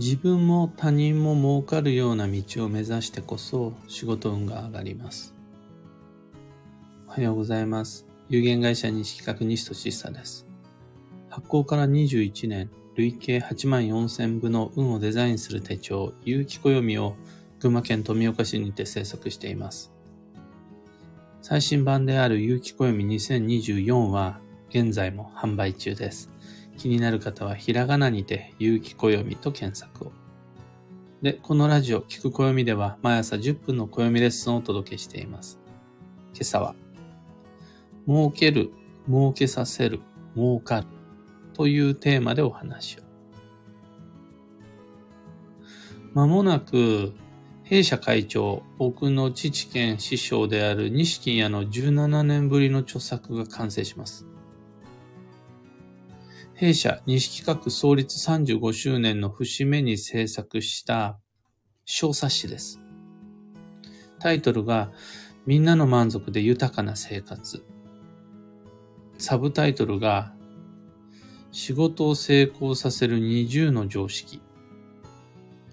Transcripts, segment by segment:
自分も他人も儲かるような道を目指してこそ仕事運が上がります。おはようございます。有限会社西企画西俊久です。発行から21年、累計8万4000部の運をデザインする手帳、有機暦を群馬県富岡市にて制作しています。最新版である有機暦2024は現在も販売中です。気になる方はひらがなにて、有機暦と検索を。で、このラジオ、聞く暦では毎朝10分の暦レッスンをお届けしています。今朝は、儲ける、儲けさせる、儲かるというテーマでお話を。まもなく、弊社会長、僕の父兼師匠である西金屋の17年ぶりの著作が完成します。弊社西企画創立35周年の節目に制作した小冊子です。タイトルがみんなの満足で豊かな生活。サブタイトルが仕事を成功させる20の常識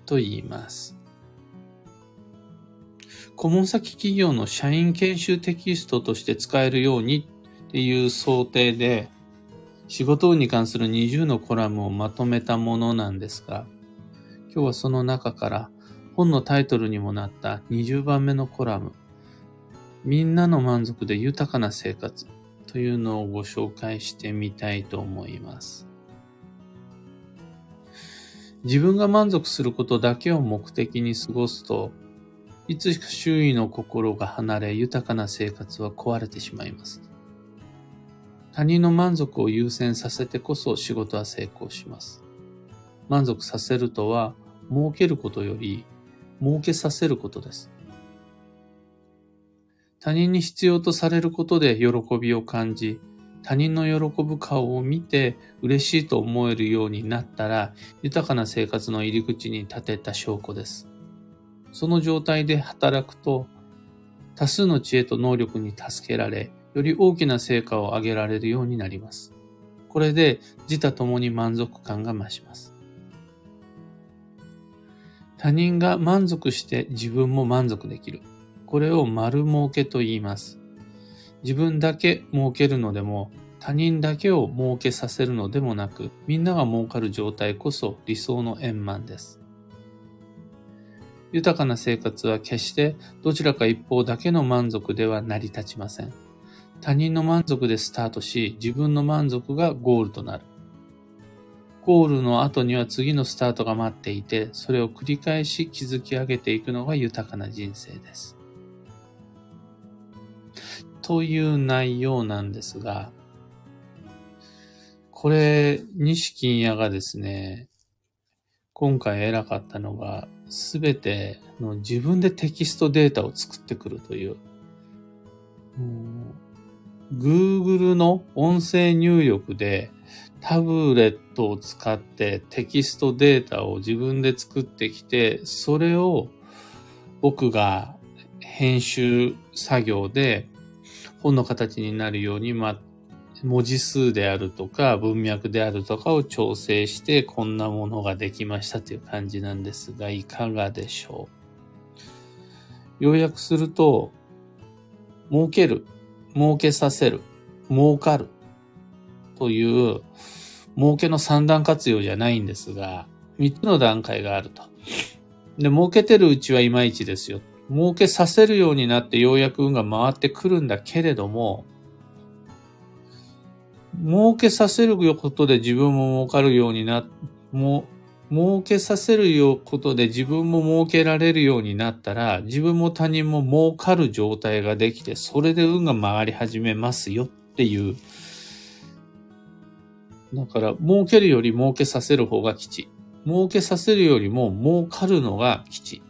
と言います。顧問先企業の社員研修テキストとして使えるようにっていう想定で仕事に関する20のコラムをまとめたものなんですが、今日はその中から本のタイトルにもなった20番目のコラム、みんなの満足で豊かな生活というのをご紹介してみたいと思います。自分が満足することだけを目的に過ごすと、いつしか周囲の心が離れ豊かな生活は壊れてしまいます。他人の満足を優先させてこそ仕事は成功します。満足させるとは、儲けることより、儲けさせることです。他人に必要とされることで喜びを感じ、他人の喜ぶ顔を見て嬉しいと思えるようになったら、豊かな生活の入り口に立てた証拠です。その状態で働くと、多数の知恵と能力に助けられ、より大きな成果を上げられるようになります。これで自他ともに満足感が増します。他人が満足して自分も満足できる。これを丸儲けと言います。自分だけ儲けるのでも、他人だけを儲けさせるのでもなく、みんなが儲かる状態こそ理想の円満です。豊かな生活は決してどちらか一方だけの満足では成り立ちません。他人の満足でスタートし、自分の満足がゴールとなる。ゴールの後には次のスタートが待っていて、それを繰り返し築き上げていくのが豊かな人生です。という内容なんですが、これ、西金屋がですね、今回偉かったのが、すべての自分でテキストデータを作ってくるという、Google の音声入力でタブレットを使ってテキストデータを自分で作ってきて、それを僕が編集作業で本の形になるように、ま、文字数であるとか文脈であるとかを調整してこんなものができましたという感じなんですが、いかがでしょう？要約すると、儲ける儲けさせる、儲かるという、儲けの三段活用じゃないんですが、三つの段階があると。で、儲けてるうちはいまいちですよ。儲けさせるようになってようやく運が回ってくるんだけれども、儲けさせることで自分も儲かるようにな、も儲けさせるよことで自分も儲けられるようになったら、自分も他人も儲かる状態ができて、それで運が回り始めますよっていう。だから、儲けるより儲けさせる方が吉。儲けさせるよりも儲かるのが吉。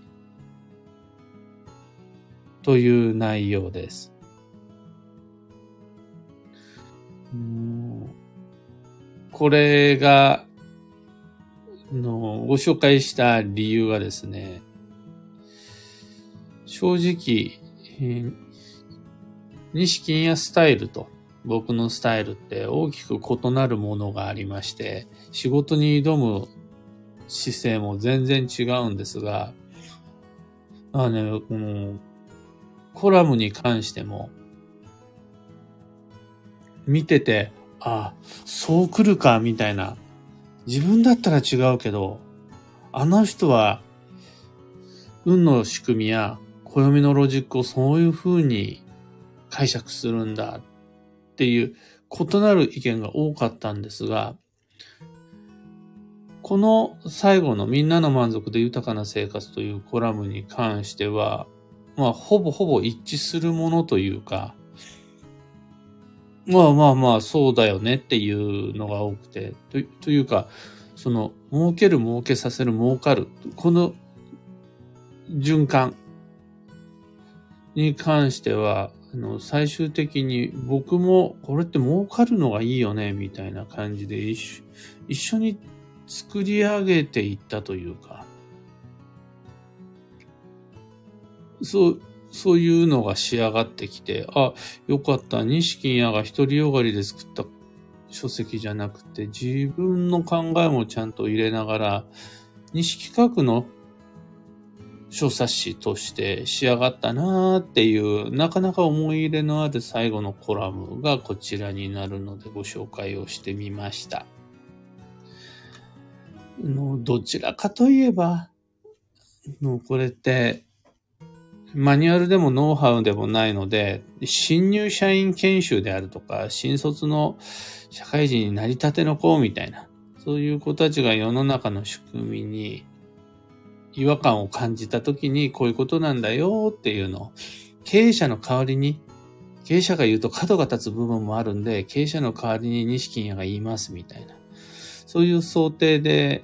という内容です。これがのご紹介した理由はですね、正直、西金やスタイルと僕のスタイルって大きく異なるものがありまして、仕事に挑む姿勢も全然違うんですが、まあね、この、コラムに関しても、見てて、あ、そう来るか、みたいな。自分だったら違うけど、あの人は、運の仕組みや暦のロジックをそういう風に解釈するんだっていう異なる意見が多かったんですが、この最後のみんなの満足で豊かな生活というコラムに関しては、まあ、ほぼほぼ一致するものというか、まあまあまあ、そうだよねっていうのが多くて、とというか、その、儲ける、儲けさせる、儲かる、この循環。に関しては、あの、最終的に僕もこれって儲かるのがいいよね、みたいな感じで一緒一緒に作り上げていったというか、そう、そういうのが仕上がってきて、あ、よかった。西金屋が一人よがりで作った書籍じゃなくて、自分の考えもちゃんと入れながら、西企画の小冊子として仕上がったなーっていう、なかなか思い入れのある最後のコラムがこちらになるのでご紹介をしてみました。のどちらかといえば、のこれって、マニュアルでもノウハウでもないので、新入社員研修であるとか、新卒の社会人になりたての子みたいな、そういう子たちが世の中の仕組みに違和感を感じた時にこういうことなんだよっていうのを、経営者の代わりに、経営者が言うと角が立つ部分もあるんで、経営者の代わりに西金屋が言いますみたいな。そういう想定で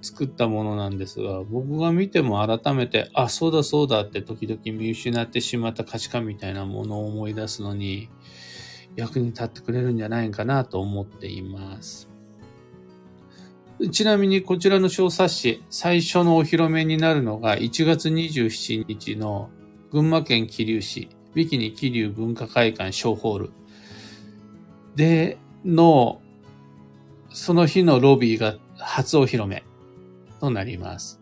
作ったものなんですが、僕が見ても改めて、あ、そうだそうだって時々見失ってしまった価値観みたいなものを思い出すのに役に立ってくれるんじゃないかなと思っています。ちなみにこちらの小冊子、最初のお披露目になるのが1月27日の群馬県桐生市、ビキニ桐生文化会館小ホールでの、その日のロビーが初お披露目となります。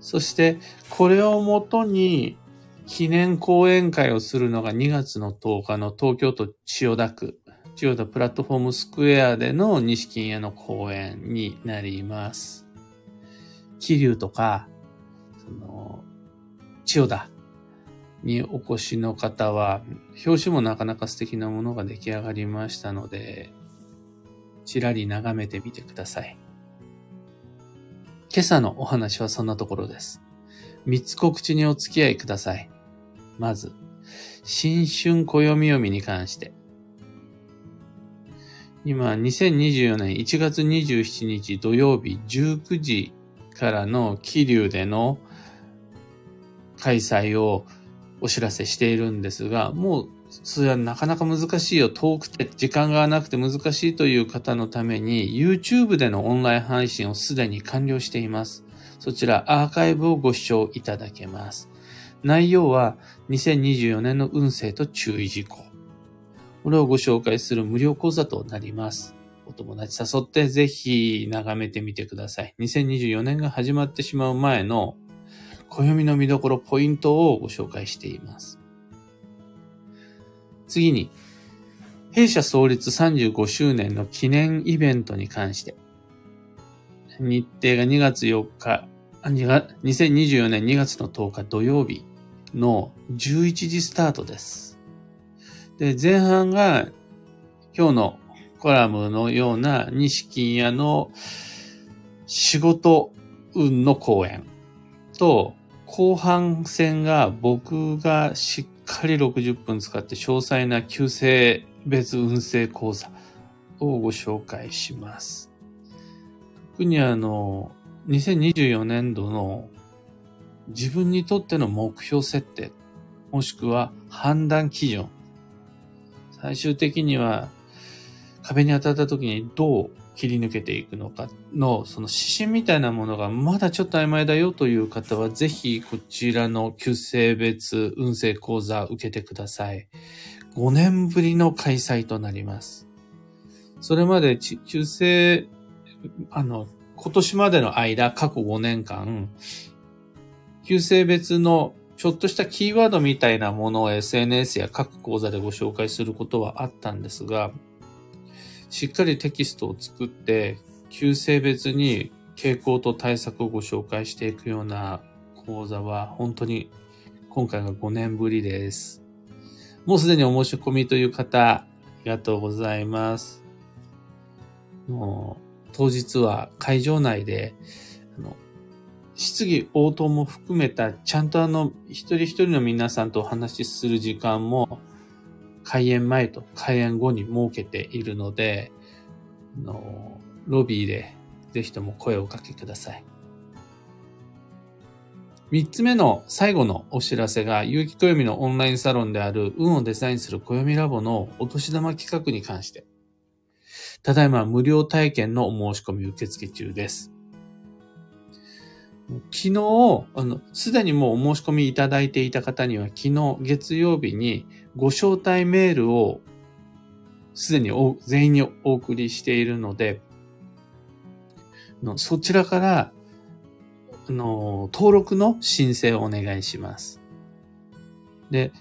そして、これをもとに記念講演会をするのが2月の10日の東京都千代田区千代田プラットフォームスクエアでの西金屋の公演になります。桐生とか、その、千代田にお越しの方は、表紙もなかなか素敵なものが出来上がりましたので、ちらり眺めてみてください。今朝のお話はそんなところです。三つ告知にお付き合いください。まず、新春暦読みに関して。今、2024年1月27日土曜日19時からの気流での開催をお知らせしているんですが、もう、それはなかなか難しいよ。遠くて時間がなくて難しいという方のために YouTube でのオンライン配信をすでに完了しています。そちらアーカイブをご視聴いただけます。内容は2024年の運勢と注意事項。これをご紹介する無料講座となります。お友達誘ってぜひ眺めてみてください。2024年が始まってしまう前の暦の見どころポイントをご紹介しています。次に、弊社創立35周年の記念イベントに関して、日程が2月4日、2024年2月の10日土曜日の11時スタートです。で、前半が今日のコラムのような西金屋の仕事運の講演と、後半戦が僕がしっかり60分使って詳細な旧姓別運勢講座をご紹介します。特にあの、2024年度の自分にとっての目標設定、もしくは判断基準、最終的には壁に当たった時にどう切り抜けていくのかの、その指針みたいなものがまだちょっと曖昧だよという方は、ぜひこちらの旧性別運勢講座受けてください。5年ぶりの開催となります。それまで旧性、あの、今年までの間、過去5年間、旧性別のちょっとしたキーワードみたいなものを SNS や各講座でご紹介することはあったんですが、しっかりテキストを作って、旧性別に傾向と対策をご紹介していくような講座は本当に今回が5年ぶりです。もうすでにお申し込みという方、ありがとうございます。もう当日は会場内で、あの質疑応答も含めた、ちゃんとあの、一人一人の皆さんとお話しする時間も、開演前と開演後に設けているので、あのロビーでぜひとも声をおかけください。三つ目の最後のお知らせが、有機暦のオンラインサロンである運をデザインする暦ラボのお年玉企画に関して、ただいま無料体験のお申し込み受付中です。昨日、あの、すでにもうお申し込みいただいていた方には、昨日月曜日にご招待メールをすでに全員にお送りしているので、のそちらから、あの、登録の申請をお願いします。で、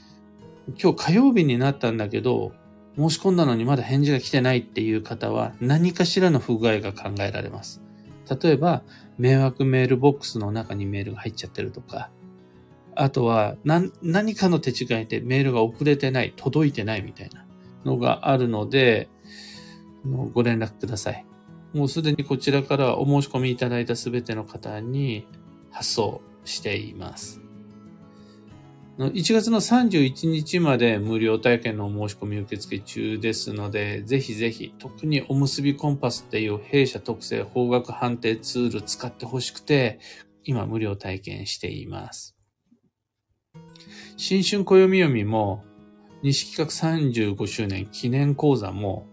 今日火曜日になったんだけど、申し込んだのにまだ返事が来てないっていう方は何かしらの不具合が考えられます。例えば、迷惑メールボックスの中にメールが入っちゃってるとか、あとは何何かの手違いでメールが遅れてない、届いてないみたいなのがあるので、ご連絡ください。もうすでにこちらからお申し込みいただいたすべての方に発送しています。1月の31日まで無料体験のお申し込み受付中ですので、ぜひぜひ、特におむすびコンパスっていう弊社特製方角判定ツール使ってほしくて、今無料体験しています。新春暦読みも、西企画35周年記念講座も、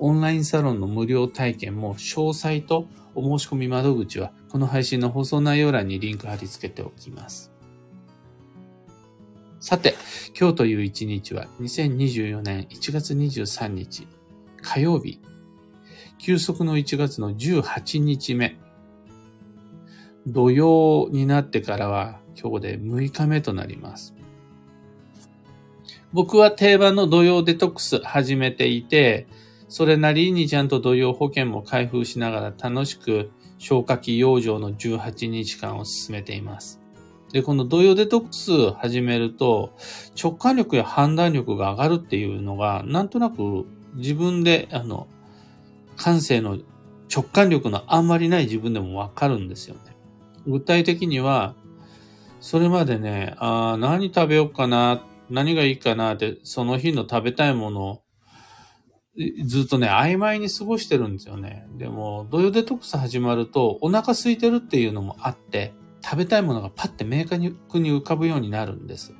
オンラインサロンの無料体験も詳細とお申し込み窓口はこの配信の放送内容欄にリンク貼り付けておきます。さて、今日という一日は2024年1月23日火曜日、休息の1月の18日目、土曜になってからは今日で6日目となります。僕は定番の土曜デトックス始めていて、それなりにちゃんと土曜保険も開封しながら楽しく消化器養生の18日間を進めています。で、この土曜デトックス始めると直感力や判断力が上がるっていうのがなんとなく自分であの感性の直感力のあんまりない自分でもわかるんですよね。具体的にはそれまでね、あ何食べようかな、何がいいかなって、その日の食べたいものをずっとね、曖昧に過ごしてるんですよね。でも、土曜デトックス始まると、お腹空いてるっていうのもあって、食べたいものがパッて明確に浮かぶようになるんです。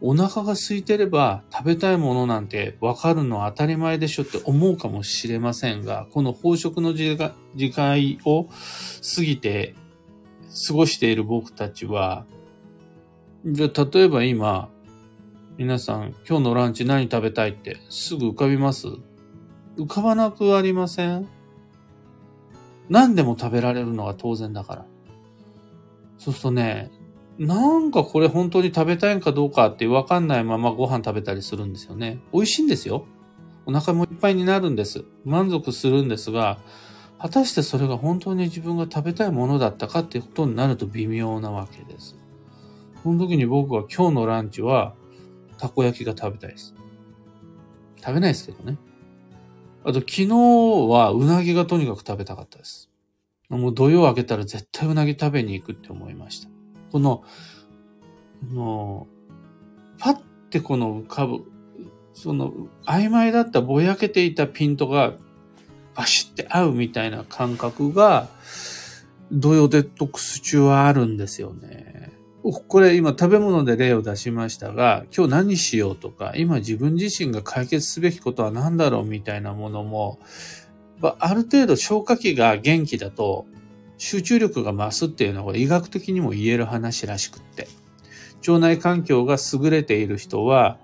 お腹が空いてれば食べたいものなんてわかるのは当たり前でしょって思うかもしれませんが、この飽食の時間を過ぎて過ごしている僕たちは、じゃ例えば今、皆さん、今日のランチ何食べたいってすぐ浮かびます？浮かばなくありません？何でも食べられるのが当然だから。そうするとね、なんかこれ本当に食べたいんかどうかってわかんないままご飯食べたりするんですよね。美味しいんですよ。お腹もいっぱいになるんです。満足するんですが、果たしてそれが本当に自分が食べたいものだったかっていうことになると微妙なわけです。その時に僕は今日のランチはたこ焼きが食べたいです。食べないですけどね。あと昨日はうなぎがとにかく食べたかったです。もう土曜明けたら絶対うなぎ食べに行くって思いました。この、もう、パッてこの浮かぶ、その曖昧だったぼやけていたピントがバシッて合うみたいな感覚が、土曜デトックス中はあるんですよね。これ今食べ物で例を出しましたが、今日何しようとか、今自分自身が解決すべきことは何だろうみたいなものも、ある程度消化器が元気だと集中力が増すっていうのは医学的にも言える話らしくって。腸内環境が優れている人は、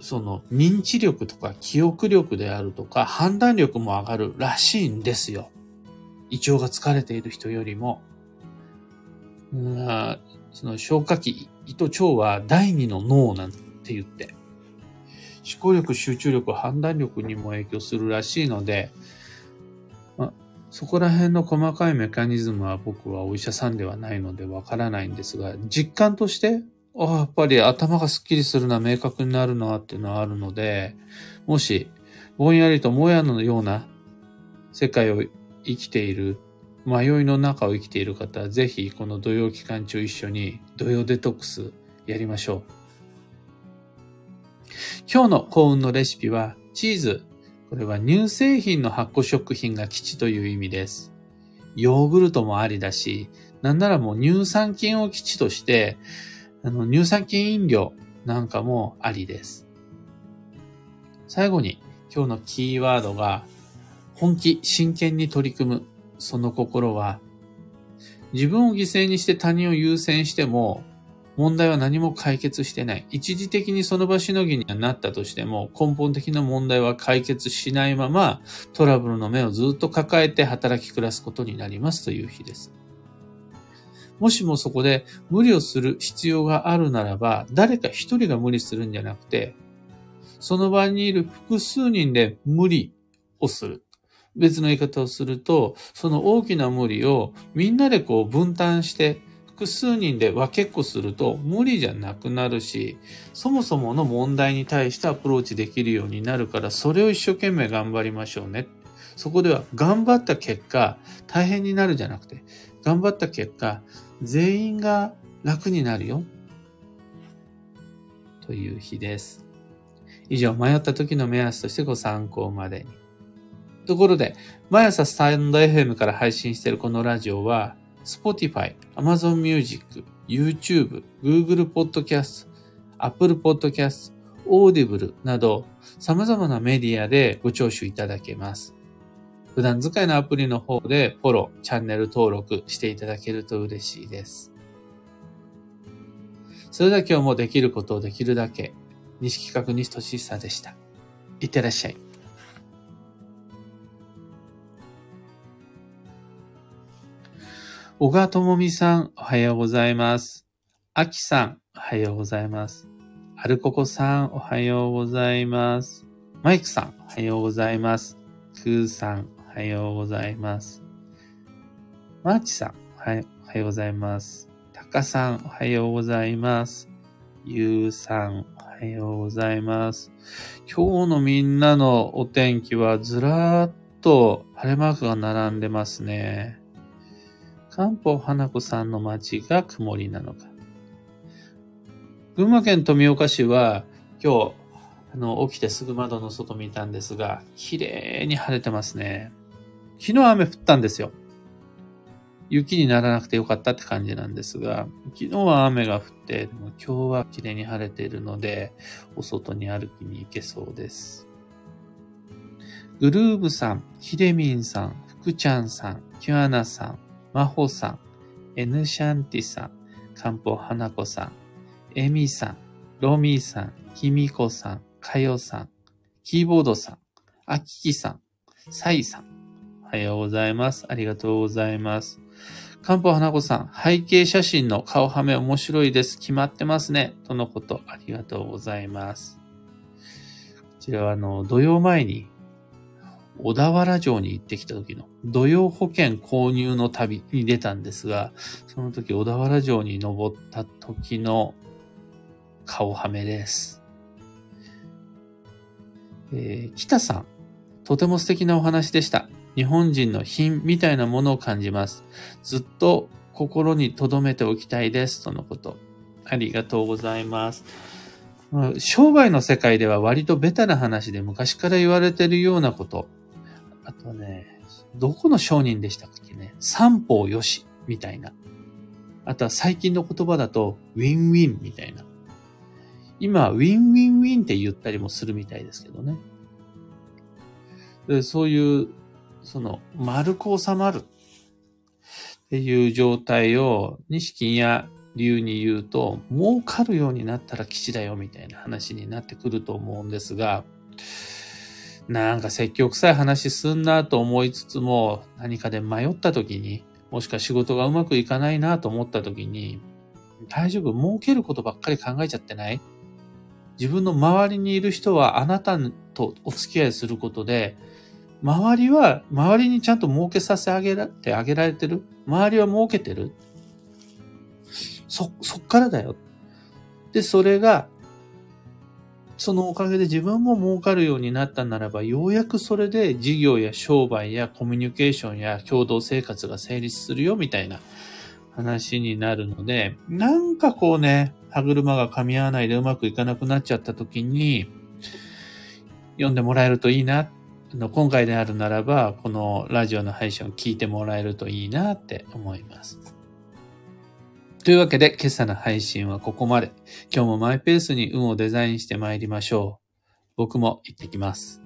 その認知力とか記憶力であるとか判断力も上がるらしいんですよ。胃腸が疲れている人よりも、うんその消化器、胃と腸は第二の脳なんて言って、思考力、集中力、判断力にも影響するらしいので、まそこら辺の細かいメカニズムは僕はお医者さんではないのでわからないんですが、実感として、あやっぱり頭がスッキリするな、明確になるなっていうのはあるので、もし、ぼんやりともやのような世界を生きている、迷いの中を生きている方は、ぜひこの土曜期間中一緒に土曜デトックスやりましょう。今日の幸運のレシピは、チーズ。これは乳製品の発酵食品が基地という意味です。ヨーグルトもありだし、なんならもう乳酸菌を基地として、あの乳酸菌飲料なんかもありです。最後に今日のキーワードが本気、真剣に取り組む。その心は、自分を犠牲にして他人を優先しても、問題は何も解決してない。一時的にその場しのぎにはなったとしても、根本的な問題は解決しないまま、トラブルの目をずっと抱えて働き暮らすことになりますという日です。もしもそこで無理をする必要があるならば、誰か一人が無理するんじゃなくて、その場にいる複数人で無理をする。別の言い方をすると、その大きな無理をみんなでこう分担して複数人で分けっこすると無理じゃなくなるし、そもそもの問題に対してアプローチできるようになるから、それを一生懸命頑張りましょうね。そこでは頑張った結果、大変になるじゃなくて、頑張った結果、全員が楽になるよ。という日です。以上、迷った時の目安としてご参考までに。ところで、毎朝スタンド FM から配信しているこのラジオは、Spotify、Amazon Music、YouTube、Google Podcast、Apple Podcast、Audible など様々なメディアでご聴取いただけます。普段使いのアプリの方でフォロー、チャンネル登録していただけると嬉しいです。それでは今日もできることをできるだけ、西企画西俊久でした。いってらっしゃい。小川智美さん、おはようございます。あきさん、おはようございます。アルココさん、おはようございます。マイクさん、おはようございます。クーさん、おはようございます。マーチさん、おはようございます。タカさん、おはようございます。ゆうさん、おはようございます。今日のみんなのお天気はずらーっと晴れマークが並んでますね。漢方花子さんの街が曇りなのか。群馬県富岡市は今日、あの、起きてすぐ窓の外見たんですが、綺麗に晴れてますね。昨日雨降ったんですよ。雪にならなくてよかったって感じなんですが、昨日は雨が降って、でも今日は綺麗に晴れているので、お外に歩きに行けそうです。グルーブさん、ヒデミンさん、福ちゃんさん、キュアナさん、マホさん、エヌシャンティさん、カンポ花子さん、エミさん、ロミーさん、キミコさん、カヨさん、キーボードさん、アキキさん、サイさん。おはようございます。ありがとうございます。カンポ花子さん、背景写真の顔はめ面白いです。決まってますね。とのこと、ありがとうございます。こちらは、あの、土曜前に小田原城に行ってきた時の土曜保険購入の旅に出たんですが、その時小田原城に登った時の顔はめです。えー、北さん、とても素敵なお話でした。日本人の品みたいなものを感じます。ずっと心に留めておきたいです。とのこと。ありがとうございます。商売の世界では割とベタな話で昔から言われてるようなこと。あとね、どこの商人でしたっけね？三方よし、みたいな。あとは最近の言葉だと、ウィンウィンみたいな。今、ウィンウィンウィンって言ったりもするみたいですけどね。でそういう、その、丸く収まるっていう状態を、西金や流に言うと、儲かるようになったら吉だよみたいな話になってくると思うんですが、なんか説教臭い話すんなと思いつつも、何かで迷った時に、もしくは仕事がうまくいかないなと思った時に、大丈夫儲けることばっかり考えちゃってない？自分の周りにいる人はあなたとお付き合いすることで、周りは、周りにちゃんと儲けさせあげらてあげられてる？周りは儲けてる？そ、そっからだよ。で、それがそのおかげで自分も儲かるようになったならば、ようやくそれで事業や商売やコミュニケーションや共同生活が成立するよみたいな話になるので、なんかこうね、歯車が噛み合わないでうまくいかなくなっちゃった時に、読んでもらえるといいな。今回であるならば、このラジオの配信を聞いてもらえるといいなって思います。というわけで、今朝の配信はここまで。今日もマイペースに運をデザインして参りましょう。僕も行ってきます。